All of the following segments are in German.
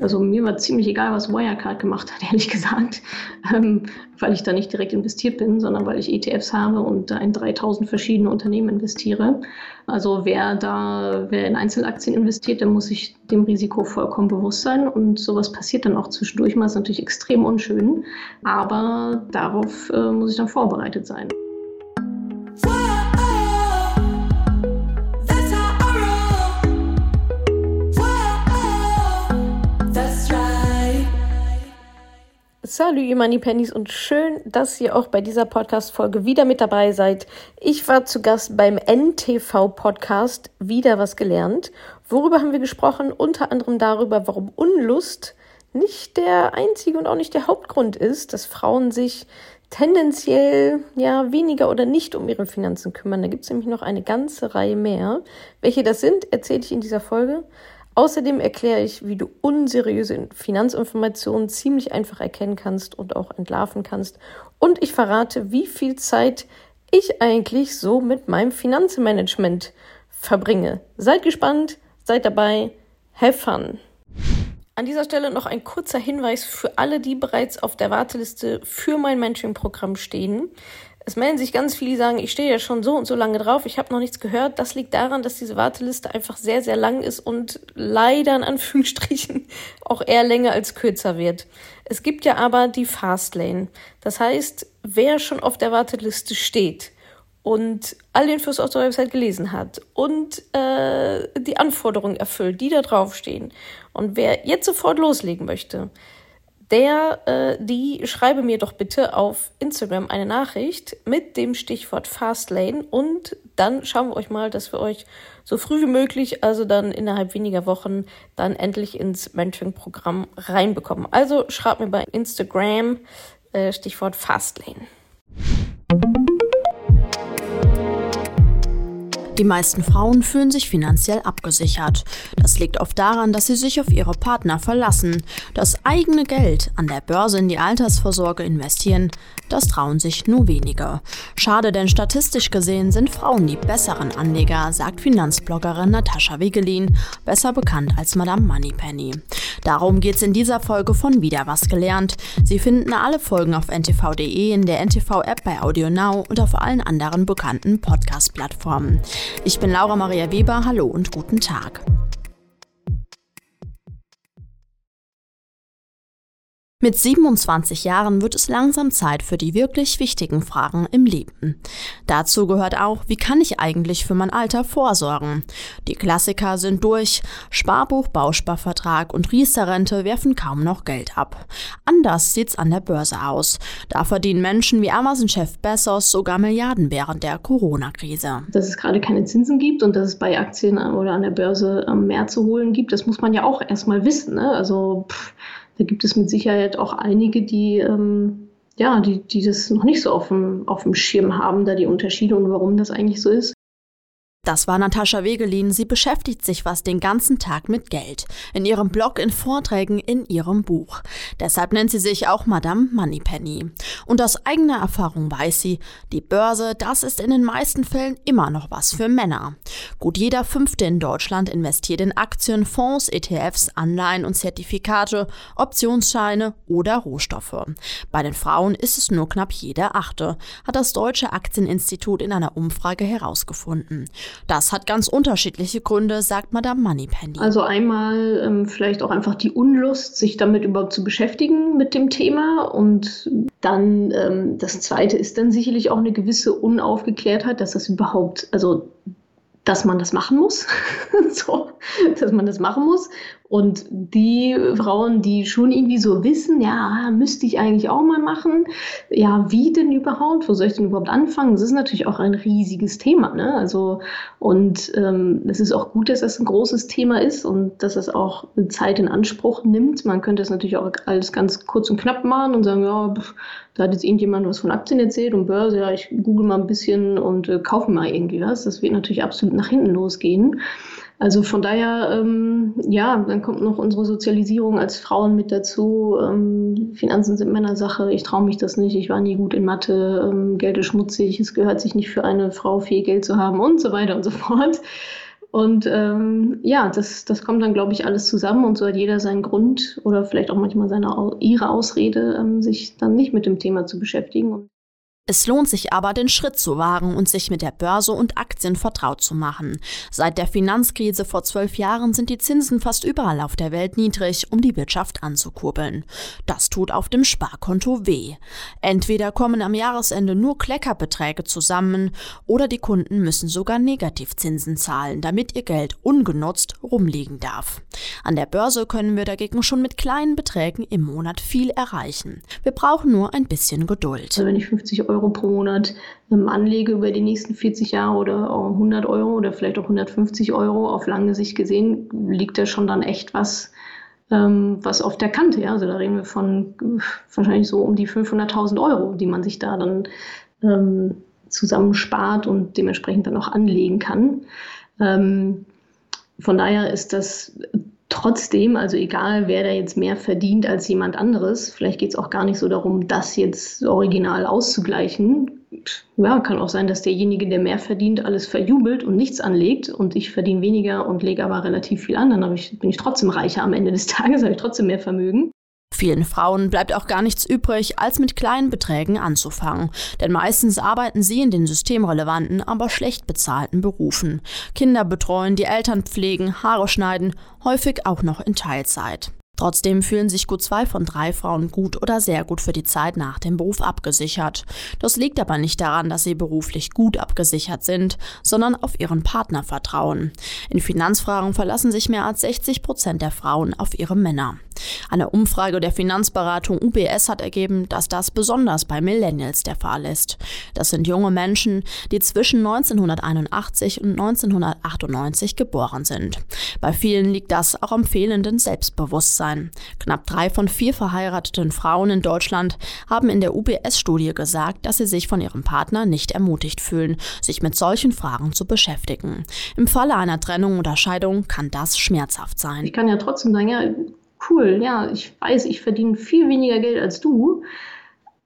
Also mir war ziemlich egal, was Wirecard gemacht hat, ehrlich gesagt, ähm, weil ich da nicht direkt investiert bin, sondern weil ich ETFs habe und da in 3000 verschiedene Unternehmen investiere. Also wer da, wer in Einzelaktien investiert, der muss sich dem Risiko vollkommen bewusst sein und sowas passiert dann auch zwischendurch mal, ist natürlich extrem unschön, aber darauf äh, muss ich dann vorbereitet sein. Salut, ihr Money Pennies und schön, dass ihr auch bei dieser Podcast-Folge wieder mit dabei seid. Ich war zu Gast beim NTV-Podcast Wieder was gelernt. Worüber haben wir gesprochen? Unter anderem darüber, warum Unlust nicht der einzige und auch nicht der Hauptgrund ist, dass Frauen sich tendenziell ja weniger oder nicht um ihre Finanzen kümmern. Da gibt es nämlich noch eine ganze Reihe mehr. Welche das sind, erzähle ich in dieser Folge. Außerdem erkläre ich, wie du unseriöse Finanzinformationen ziemlich einfach erkennen kannst und auch entlarven kannst. Und ich verrate, wie viel Zeit ich eigentlich so mit meinem Finanzmanagement verbringe. Seid gespannt, seid dabei, have fun! An dieser Stelle noch ein kurzer Hinweis für alle, die bereits auf der Warteliste für mein Mentoring-Programm stehen. Es melden sich ganz viele, die sagen, ich stehe ja schon so und so lange drauf, ich habe noch nichts gehört. Das liegt daran, dass diese Warteliste einfach sehr, sehr lang ist und leider in Anführungsstrichen auch eher länger als kürzer wird. Es gibt ja aber die Fastlane. Das heißt, wer schon auf der Warteliste steht und alle Infos auf der Website gelesen hat und äh, die Anforderungen erfüllt, die da draufstehen und wer jetzt sofort loslegen möchte, der, äh, die schreibe mir doch bitte auf Instagram eine Nachricht mit dem Stichwort Fastlane und dann schauen wir euch mal, dass wir euch so früh wie möglich, also dann innerhalb weniger Wochen, dann endlich ins Mentoring-Programm reinbekommen. Also schreibt mir bei Instagram äh, Stichwort Fastlane. Die meisten Frauen fühlen sich finanziell abgesichert. Das liegt oft daran, dass sie sich auf ihre Partner verlassen. Das eigene Geld an der Börse in die Altersvorsorge investieren, das trauen sich nur wenige. Schade, denn statistisch gesehen sind Frauen die besseren Anleger, sagt Finanzbloggerin Natascha Wegelin, besser bekannt als Madame Moneypenny. Darum geht's in dieser Folge von Wieder was gelernt. Sie finden alle Folgen auf ntv.de, in der NTV-App bei AudioNow und auf allen anderen bekannten Podcast-Plattformen. Ich bin Laura Maria Weber, hallo und guten Tag. Mit 27 Jahren wird es langsam Zeit für die wirklich wichtigen Fragen im Leben. Dazu gehört auch, wie kann ich eigentlich für mein Alter vorsorgen? Die Klassiker sind durch. Sparbuch, Bausparvertrag und Riester-Rente werfen kaum noch Geld ab. Anders sieht's an der Börse aus. Da verdienen Menschen wie Amazon-Chef Bezos sogar Milliarden während der Corona-Krise. Dass es gerade keine Zinsen gibt und dass es bei Aktien oder an der Börse ähm, mehr zu holen gibt, das muss man ja auch erstmal wissen. Ne? Also pff da gibt es mit Sicherheit auch einige, die, ähm, ja, die, die das noch nicht so auf dem, auf dem Schirm haben, da die Unterschiede und warum das eigentlich so ist. Das war Natascha Wegelin. Sie beschäftigt sich fast den ganzen Tag mit Geld. In ihrem Blog, in Vorträgen, in ihrem Buch. Deshalb nennt sie sich auch Madame Moneypenny. Und aus eigener Erfahrung weiß sie, die Börse, das ist in den meisten Fällen immer noch was für Männer. Gut jeder Fünfte in Deutschland investiert in Aktien, Fonds, ETFs, Anleihen und Zertifikate, Optionsscheine oder Rohstoffe. Bei den Frauen ist es nur knapp jeder Achte, hat das Deutsche Aktieninstitut in einer Umfrage herausgefunden. Das hat ganz unterschiedliche Gründe, sagt Madame Moneypenny. Also einmal ähm, vielleicht auch einfach die Unlust, sich damit überhaupt zu beschäftigen mit dem Thema. Und dann ähm, das Zweite ist dann sicherlich auch eine gewisse Unaufgeklärtheit, dass das überhaupt, also dass man das machen muss, so, dass man das machen muss. Und die Frauen, die schon irgendwie so wissen, ja, müsste ich eigentlich auch mal machen, ja, wie denn überhaupt, wo soll ich denn überhaupt anfangen? Das ist natürlich auch ein riesiges Thema, ne? Also, und ähm, es ist auch gut, dass das ein großes Thema ist und dass es auch Zeit in Anspruch nimmt. Man könnte es natürlich auch alles ganz kurz und knapp machen und sagen, ja, da hat jetzt irgendjemand was von Aktien erzählt und Börse, ja, ich google mal ein bisschen und äh, kaufe mal irgendwie was. Das wird natürlich absolut nach hinten losgehen. Also von daher, ähm, ja, dann kommt noch unsere Sozialisierung als Frauen mit dazu. Ähm, Finanzen sind Männersache, ich traue mich das nicht, ich war nie gut in Mathe, ähm, Geld ist schmutzig, es gehört sich nicht für eine Frau viel Geld zu haben und so weiter und so fort. Und ähm, ja, das, das kommt dann, glaube ich, alles zusammen und so hat jeder seinen Grund oder vielleicht auch manchmal seine, ihre Ausrede, ähm, sich dann nicht mit dem Thema zu beschäftigen. Es lohnt sich aber, den Schritt zu wagen und sich mit der Börse und Aktien vertraut zu machen. Seit der Finanzkrise vor zwölf Jahren sind die Zinsen fast überall auf der Welt niedrig, um die Wirtschaft anzukurbeln. Das tut auf dem Sparkonto weh. Entweder kommen am Jahresende nur Kleckerbeträge zusammen oder die Kunden müssen sogar Negativzinsen zahlen, damit ihr Geld ungenutzt rumliegen darf. An der Börse können wir dagegen schon mit kleinen Beträgen im Monat viel erreichen. Wir brauchen nur ein bisschen Geduld. Also wenn ich 50 Euro pro Monat ähm, anlege über die nächsten 40 Jahre oder auch 100 Euro oder vielleicht auch 150 Euro auf lange Sicht gesehen, liegt da schon dann echt was, ähm, was auf der Kante. Ja? Also da reden wir von wahrscheinlich so um die 500.000 Euro, die man sich da dann ähm, zusammenspart und dementsprechend dann auch anlegen kann. Ähm, von daher ist das trotzdem, also egal wer da jetzt mehr verdient als jemand anderes, vielleicht geht es auch gar nicht so darum, das jetzt original auszugleichen. Ja, kann auch sein, dass derjenige, der mehr verdient, alles verjubelt und nichts anlegt und ich verdiene weniger und lege aber relativ viel an. Dann ich, bin ich trotzdem reicher am Ende des Tages, habe ich trotzdem mehr Vermögen. Vielen Frauen bleibt auch gar nichts übrig, als mit kleinen Beträgen anzufangen. Denn meistens arbeiten sie in den systemrelevanten, aber schlecht bezahlten Berufen. Kinder betreuen, die Eltern pflegen, Haare schneiden, häufig auch noch in Teilzeit. Trotzdem fühlen sich gut zwei von drei Frauen gut oder sehr gut für die Zeit nach dem Beruf abgesichert. Das liegt aber nicht daran, dass sie beruflich gut abgesichert sind, sondern auf ihren Partner vertrauen. In Finanzfragen verlassen sich mehr als 60 Prozent der Frauen auf ihre Männer. Eine Umfrage der Finanzberatung UBS hat ergeben, dass das besonders bei Millennials der Fall ist. Das sind junge Menschen, die zwischen 1981 und 1998 geboren sind. Bei vielen liegt das auch am fehlenden Selbstbewusstsein sein. Knapp drei von vier verheirateten Frauen in Deutschland haben in der UBS-Studie gesagt, dass sie sich von ihrem Partner nicht ermutigt fühlen, sich mit solchen Fragen zu beschäftigen. Im Falle einer Trennung oder Scheidung kann das schmerzhaft sein. Ich kann ja trotzdem sagen, ja, cool, ja, ich weiß, ich verdiene viel weniger Geld als du.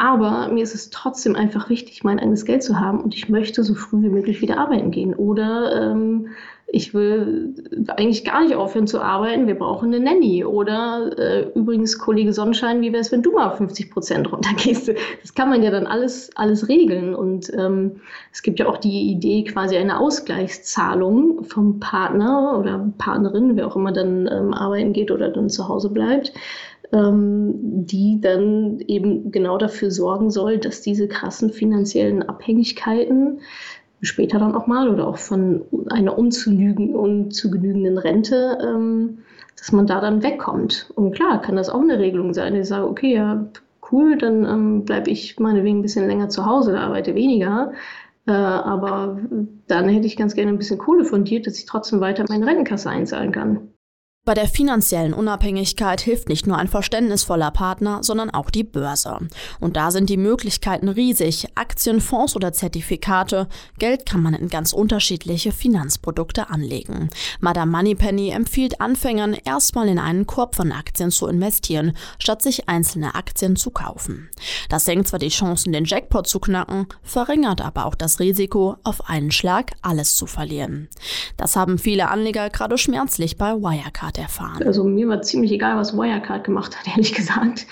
Aber mir ist es trotzdem einfach wichtig, mein eigenes Geld zu haben und ich möchte so früh wie möglich wieder arbeiten gehen. Oder ähm, ich will eigentlich gar nicht aufhören zu arbeiten, wir brauchen eine Nanny. Oder äh, übrigens, Kollege Sonnenschein, wie wäre es, wenn du mal 50 Prozent runtergehst? Das kann man ja dann alles, alles regeln. Und ähm, es gibt ja auch die Idee, quasi eine Ausgleichszahlung vom Partner oder Partnerin, wer auch immer dann ähm, arbeiten geht oder dann zu Hause bleibt, die dann eben genau dafür sorgen soll, dass diese krassen finanziellen Abhängigkeiten später dann auch mal oder auch von einer unzulügen, unzugenügenden Rente, ähm, dass man da dann wegkommt. Und klar, kann das auch eine Regelung sein. Ich sage, okay, ja, cool, dann ähm, bleibe ich meinetwegen ein bisschen länger zu Hause, arbeite weniger. Äh, aber dann hätte ich ganz gerne ein bisschen Kohle von dir, dass ich trotzdem weiter meine Rentenkasse einzahlen kann. Bei der finanziellen Unabhängigkeit hilft nicht nur ein verständnisvoller Partner, sondern auch die Börse. Und da sind die Möglichkeiten riesig. Aktien, Fonds oder Zertifikate. Geld kann man in ganz unterschiedliche Finanzprodukte anlegen. Madame Moneypenny empfiehlt Anfängern, erstmal in einen Korb von Aktien zu investieren, statt sich einzelne Aktien zu kaufen. Das senkt zwar die Chancen, den Jackpot zu knacken, verringert aber auch das Risiko, auf einen Schlag alles zu verlieren. Das haben viele Anleger gerade schmerzlich bei Wirecard erfahren? Also mir war ziemlich egal, was Wirecard gemacht hat, ehrlich gesagt,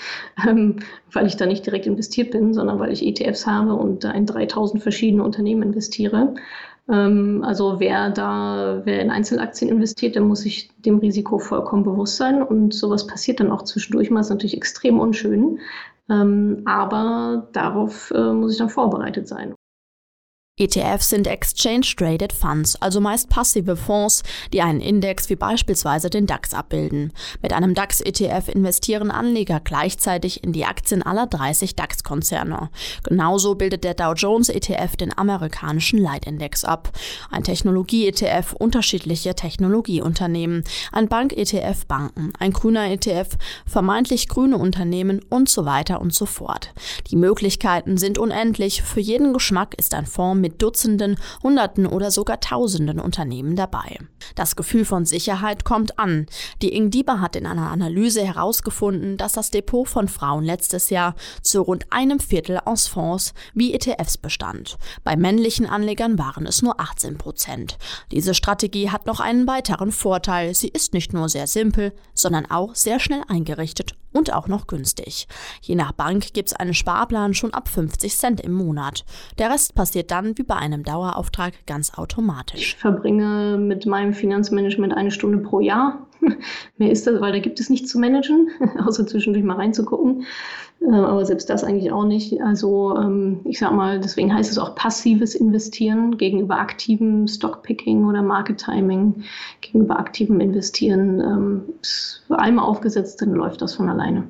ähm, weil ich da nicht direkt investiert bin, sondern weil ich ETFs habe und da in 3000 verschiedene Unternehmen investiere. Ähm, also wer da, wer in Einzelaktien investiert, der muss sich dem Risiko vollkommen bewusst sein und sowas passiert dann auch zwischendurch mal, ist natürlich extrem unschön. Ähm, aber darauf äh, muss ich dann vorbereitet sein. ETFs sind Exchange-Traded Funds, also meist passive Fonds, die einen Index wie beispielsweise den DAX abbilden. Mit einem DAX-ETF investieren Anleger gleichzeitig in die Aktien aller 30 DAX-Konzerne. Genauso bildet der Dow Jones ETF den amerikanischen Leitindex ab. Ein Technologie-ETF unterschiedliche Technologieunternehmen, ein Bank-ETF Banken, ein grüner ETF vermeintlich grüne Unternehmen und so weiter und so fort. Die Möglichkeiten sind unendlich, für jeden Geschmack ist ein Fonds mit Dutzenden, Hunderten oder sogar Tausenden Unternehmen dabei. Das Gefühl von Sicherheit kommt an. Die Ingdiba hat in einer Analyse herausgefunden, dass das Depot von Frauen letztes Jahr zu rund einem Viertel aus Fonds wie ETFs bestand. Bei männlichen Anlegern waren es nur 18 Prozent. Diese Strategie hat noch einen weiteren Vorteil. Sie ist nicht nur sehr simpel, sondern auch sehr schnell eingerichtet und auch noch günstig. Je nach Bank gibt es einen Sparplan schon ab 50 Cent im Monat. Der Rest passiert dann wie bei einem Dauerauftrag ganz automatisch. Ich verbringe mit meinem Finanzmanagement eine Stunde pro Jahr. Mehr ist das, weil da gibt es nichts zu managen, außer zwischendurch mal reinzugucken. Äh, aber selbst das eigentlich auch nicht. Also ähm, ich sag mal, deswegen heißt es auch passives Investieren gegenüber aktivem Stockpicking oder Market Timing, gegenüber aktivem Investieren. Ähm, einmal aufgesetzt, dann läuft das von alleine.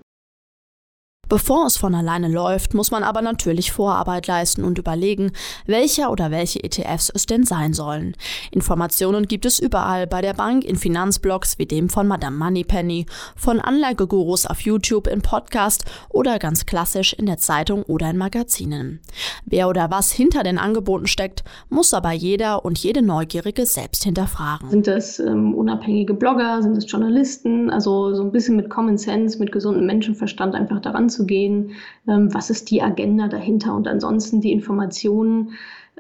Bevor es von alleine läuft, muss man aber natürlich Vorarbeit leisten und überlegen, welcher oder welche ETFs es denn sein sollen. Informationen gibt es überall bei der Bank, in Finanzblogs wie dem von Madame Moneypenny, von Anlagegurus auf YouTube, im Podcast oder ganz klassisch in der Zeitung oder in Magazinen. Wer oder was hinter den Angeboten steckt, muss aber jeder und jede Neugierige selbst hinterfragen. Sind das ähm, unabhängige Blogger, sind es Journalisten? Also so ein bisschen mit Common Sense, mit gesundem Menschenverstand einfach daran zu gehen, ähm, was ist die Agenda dahinter und ansonsten die Informationen.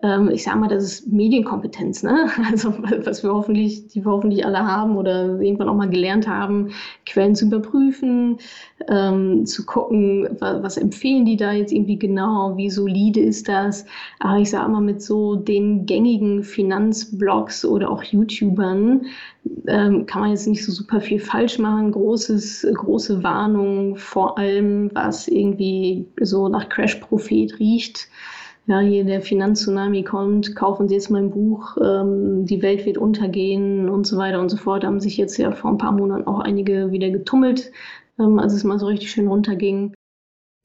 Ähm, ich sage mal, das ist Medienkompetenz, ne? Also was wir hoffentlich, die wir hoffentlich alle haben oder irgendwann auch mal gelernt haben, Quellen zu überprüfen, ähm, zu gucken, was, was, empfehlen die da jetzt irgendwie genau, wie solide ist das. Aber ich sage mal, mit so den gängigen Finanzblogs oder auch YouTubern ähm, kann man jetzt nicht so super viel falsch machen. Großes, große Warnung, vor allem was irgendwie so nach Crash-Prophet riecht. Ja, hier der Finanztsunami kommt, kaufen Sie jetzt mein Buch, ähm, die Welt wird untergehen und so weiter und so fort. Haben sich jetzt ja vor ein paar Monaten auch einige wieder getummelt, ähm, als es mal so richtig schön runterging.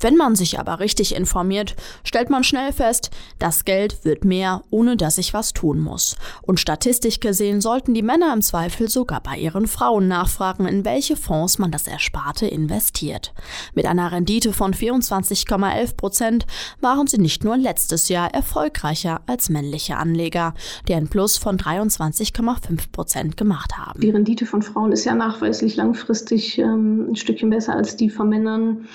Wenn man sich aber richtig informiert, stellt man schnell fest, das Geld wird mehr, ohne dass ich was tun muss. Und statistisch gesehen sollten die Männer im Zweifel sogar bei ihren Frauen nachfragen, in welche Fonds man das Ersparte investiert. Mit einer Rendite von 24,11 Prozent waren sie nicht nur letztes Jahr erfolgreicher als männliche Anleger, die ein Plus von 23,5 Prozent gemacht haben. Die Rendite von Frauen ist ja nachweislich langfristig ähm, ein Stückchen besser als die von Männern.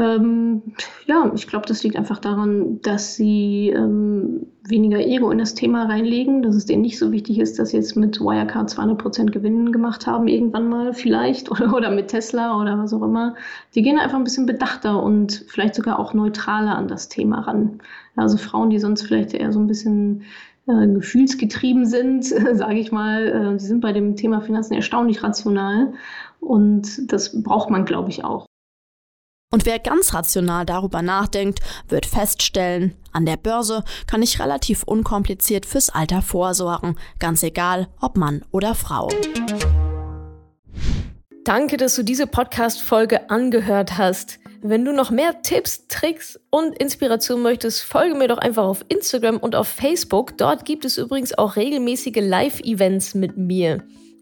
Ähm, ja, ich glaube, das liegt einfach daran, dass sie ähm, weniger Ego in das Thema reinlegen, dass es denen nicht so wichtig ist, dass sie jetzt mit Wirecard 200% Gewinn gemacht haben, irgendwann mal vielleicht, oder, oder mit Tesla oder was auch immer. Die gehen einfach ein bisschen bedachter und vielleicht sogar auch neutraler an das Thema ran. Also Frauen, die sonst vielleicht eher so ein bisschen äh, gefühlsgetrieben sind, sage ich mal, äh, die sind bei dem Thema Finanzen erstaunlich rational. Und das braucht man, glaube ich, auch. Und wer ganz rational darüber nachdenkt, wird feststellen, an der Börse kann ich relativ unkompliziert fürs Alter vorsorgen, ganz egal, ob Mann oder Frau. Danke, dass du diese Podcast-Folge angehört hast. Wenn du noch mehr Tipps, Tricks und Inspiration möchtest, folge mir doch einfach auf Instagram und auf Facebook. Dort gibt es übrigens auch regelmäßige Live-Events mit mir.